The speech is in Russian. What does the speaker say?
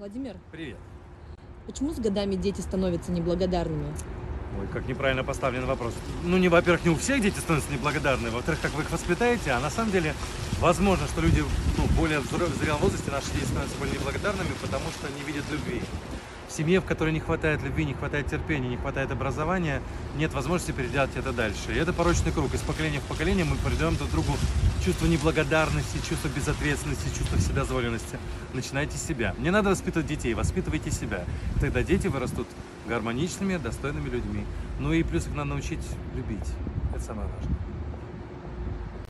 Владимир, Привет. почему с годами дети становятся неблагодарными? Ой, как неправильно поставлен вопрос. Ну, не, во-первых, не у всех дети становятся неблагодарны, во-вторых, как вы их воспитаете, а на самом деле, возможно, что люди ну, более в зрелом возрасте, наши дети становятся более неблагодарными, потому что не видят любви. В семье, в которой не хватает любви, не хватает терпения, не хватает образования, нет возможности переделать это дальше. И это порочный круг. Из поколения в поколение мы передаем друг другу чувство неблагодарности, чувство безответственности, чувство вседозволенности. Начинайте с себя. Не надо воспитывать детей, воспитывайте себя. Тогда дети вырастут гармоничными, достойными людьми. Ну и плюс их надо научить любить. Это самое важное.